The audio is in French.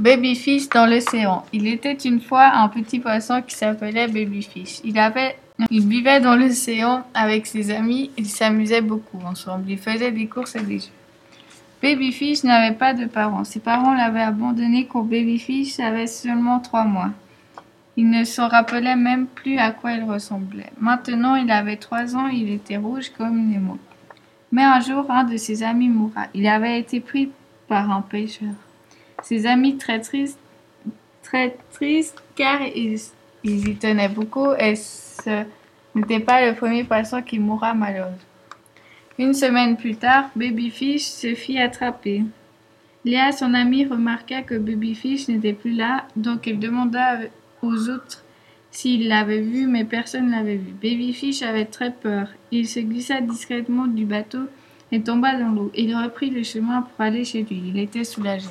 Babyfish dans l'océan. Il était une fois un petit poisson qui s'appelait Babyfish. Il vivait dans l'océan avec ses amis. Ils s'amusaient beaucoup ensemble. Ils faisaient des courses et des jeux. Babyfish n'avait pas de parents. Ses parents l'avaient abandonné quand Babyfish avait seulement trois mois. Il ne se rappelait même plus à quoi il ressemblait. Maintenant, il avait trois ans il était rouge comme Nemo. Mais un jour, un de ses amis mourra. Il avait été pris par un pêcheur. Ses amis très tristes, car ils, y tenaient beaucoup et ce n'était pas le premier poisson qui mourra malheureusement. Une semaine plus tard, Babyfish se fit attraper. Léa, son ami, remarqua que Babyfish n'était plus là, donc il demanda aux autres s'il l'avait vu, mais personne ne l'avait vu. Babyfish avait très peur. Il se glissa discrètement du bateau et tomba dans l'eau. Il reprit le chemin pour aller chez lui. Il était soulagé.